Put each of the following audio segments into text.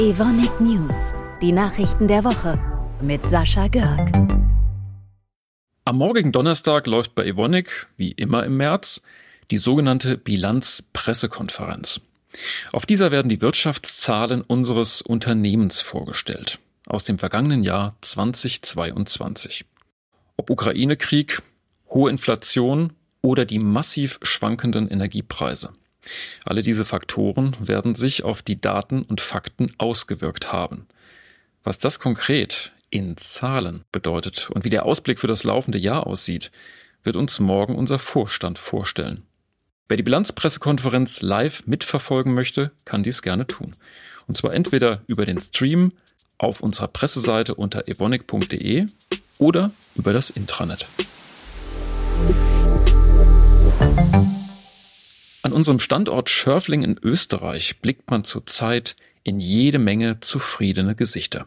Evonik News, die Nachrichten der Woche mit Sascha Görg. Am morgigen Donnerstag läuft bei Evonik, wie immer im März, die sogenannte Bilanzpressekonferenz. Auf dieser werden die Wirtschaftszahlen unseres Unternehmens vorgestellt aus dem vergangenen Jahr 2022. Ob Ukraine-Krieg, hohe Inflation oder die massiv schwankenden Energiepreise. Alle diese Faktoren werden sich auf die Daten und Fakten ausgewirkt haben. Was das konkret in Zahlen bedeutet und wie der Ausblick für das laufende Jahr aussieht, wird uns morgen unser Vorstand vorstellen. Wer die Bilanzpressekonferenz live mitverfolgen möchte, kann dies gerne tun. Und zwar entweder über den Stream auf unserer Presseseite unter evonik.de oder über das Intranet. An unserem Standort Schörfling in Österreich blickt man zurzeit in jede Menge zufriedene Gesichter.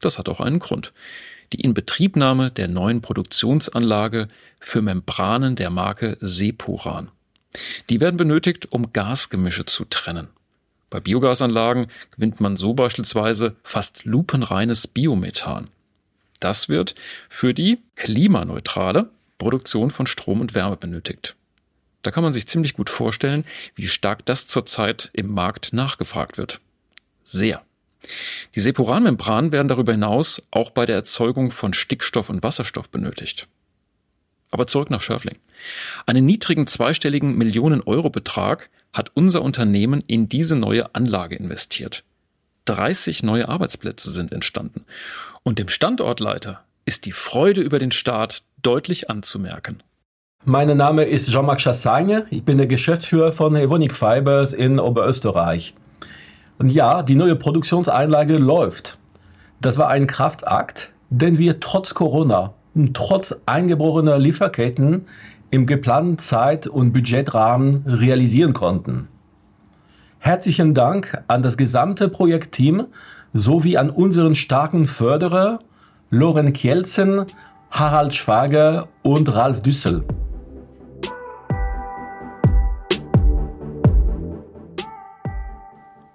Das hat auch einen Grund. Die Inbetriebnahme der neuen Produktionsanlage für Membranen der Marke Sepuran. Die werden benötigt, um Gasgemische zu trennen. Bei Biogasanlagen gewinnt man so beispielsweise fast lupenreines Biomethan. Das wird für die klimaneutrale Produktion von Strom und Wärme benötigt. Da kann man sich ziemlich gut vorstellen, wie stark das zurzeit im Markt nachgefragt wird. Sehr. Die Sepuranmembranen werden darüber hinaus auch bei der Erzeugung von Stickstoff und Wasserstoff benötigt. Aber zurück nach Schörfling. Einen niedrigen zweistelligen Millionen-Euro-Betrag hat unser Unternehmen in diese neue Anlage investiert. 30 neue Arbeitsplätze sind entstanden. Und dem Standortleiter ist die Freude über den Start deutlich anzumerken. Mein Name ist Jean-Marc Chassagne. Ich bin der Geschäftsführer von Evonik Fibers in Oberösterreich. Und ja, die neue Produktionseinlage läuft. Das war ein Kraftakt, den wir trotz Corona und trotz eingebrochener Lieferketten im geplanten Zeit- und Budgetrahmen realisieren konnten. Herzlichen Dank an das gesamte Projektteam sowie an unseren starken Förderer Loren Kielzen, Harald Schwager und Ralf Düssel.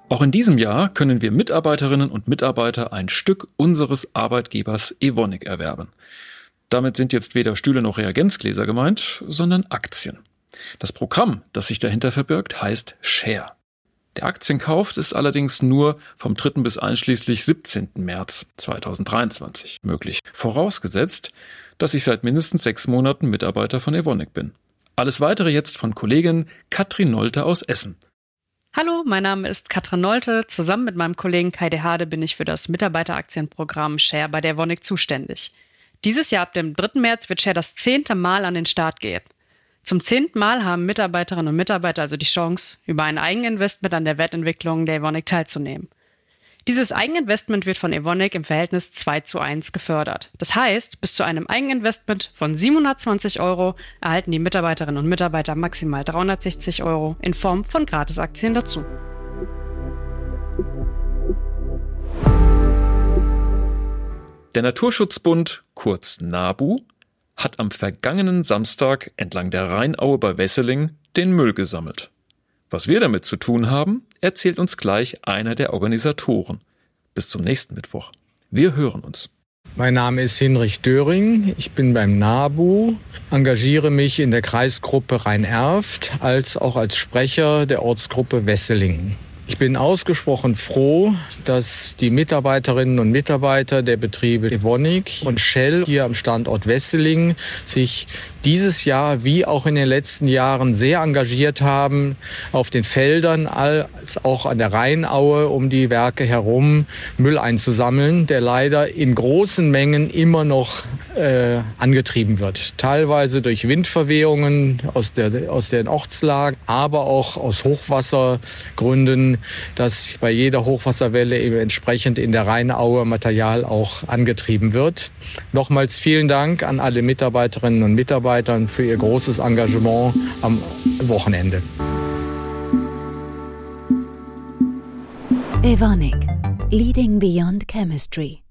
Auch in diesem Jahr können wir Mitarbeiterinnen und Mitarbeiter ein Stück unseres Arbeitgebers Evonik erwerben. Damit sind jetzt weder Stühle noch Reagenzgläser gemeint, sondern Aktien. Das Programm, das sich dahinter verbirgt, heißt Share. Der Aktienkauf ist allerdings nur vom 3. bis einschließlich 17. März 2023 möglich. Vorausgesetzt, dass ich seit mindestens sechs Monaten Mitarbeiter von Evonik bin. Alles weitere jetzt von Kollegin Katrin Nolte aus Essen. Hallo, mein Name ist Katrin Nolte. Zusammen mit meinem Kollegen Kai de Hade bin ich für das Mitarbeiteraktienprogramm Share bei der Wonig zuständig. Dieses Jahr ab dem 3. März wird Share das zehnte Mal an den Start gehen. Zum zehnten Mal haben Mitarbeiterinnen und Mitarbeiter also die Chance, über ein Eigeninvestment an der Wertentwicklung der Evonik teilzunehmen. Dieses Eigeninvestment wird von Evonik im Verhältnis 2 zu 1 gefördert. Das heißt, bis zu einem Eigeninvestment von 720 Euro erhalten die Mitarbeiterinnen und Mitarbeiter maximal 360 Euro in Form von Gratisaktien dazu. Der Naturschutzbund, kurz NABU, hat am vergangenen Samstag entlang der Rheinaue bei Wesseling den Müll gesammelt. Was wir damit zu tun haben, erzählt uns gleich einer der Organisatoren. Bis zum nächsten Mittwoch. Wir hören uns. Mein Name ist Hinrich Döring. Ich bin beim NABU, engagiere mich in der Kreisgruppe Rhein-Erft als auch als Sprecher der Ortsgruppe Wesseling. Ich bin ausgesprochen froh, dass die Mitarbeiterinnen und Mitarbeiter der Betriebe Evonik und Shell hier am Standort Wesseling sich dieses Jahr wie auch in den letzten Jahren sehr engagiert haben auf den Feldern als auch an der Rheinaue um die Werke herum Müll einzusammeln, der leider in großen Mengen immer noch äh, angetrieben wird. Teilweise durch Windverwehungen aus, der, aus den Ortslagen, aber auch aus Hochwassergründen, dass bei jeder Hochwasserwelle eben entsprechend in der Rheinaue Material auch angetrieben wird. Nochmals vielen Dank an alle Mitarbeiterinnen und Mitarbeiter für ihr großes Engagement am Wochenende. Evonik, Leading Beyond Chemistry.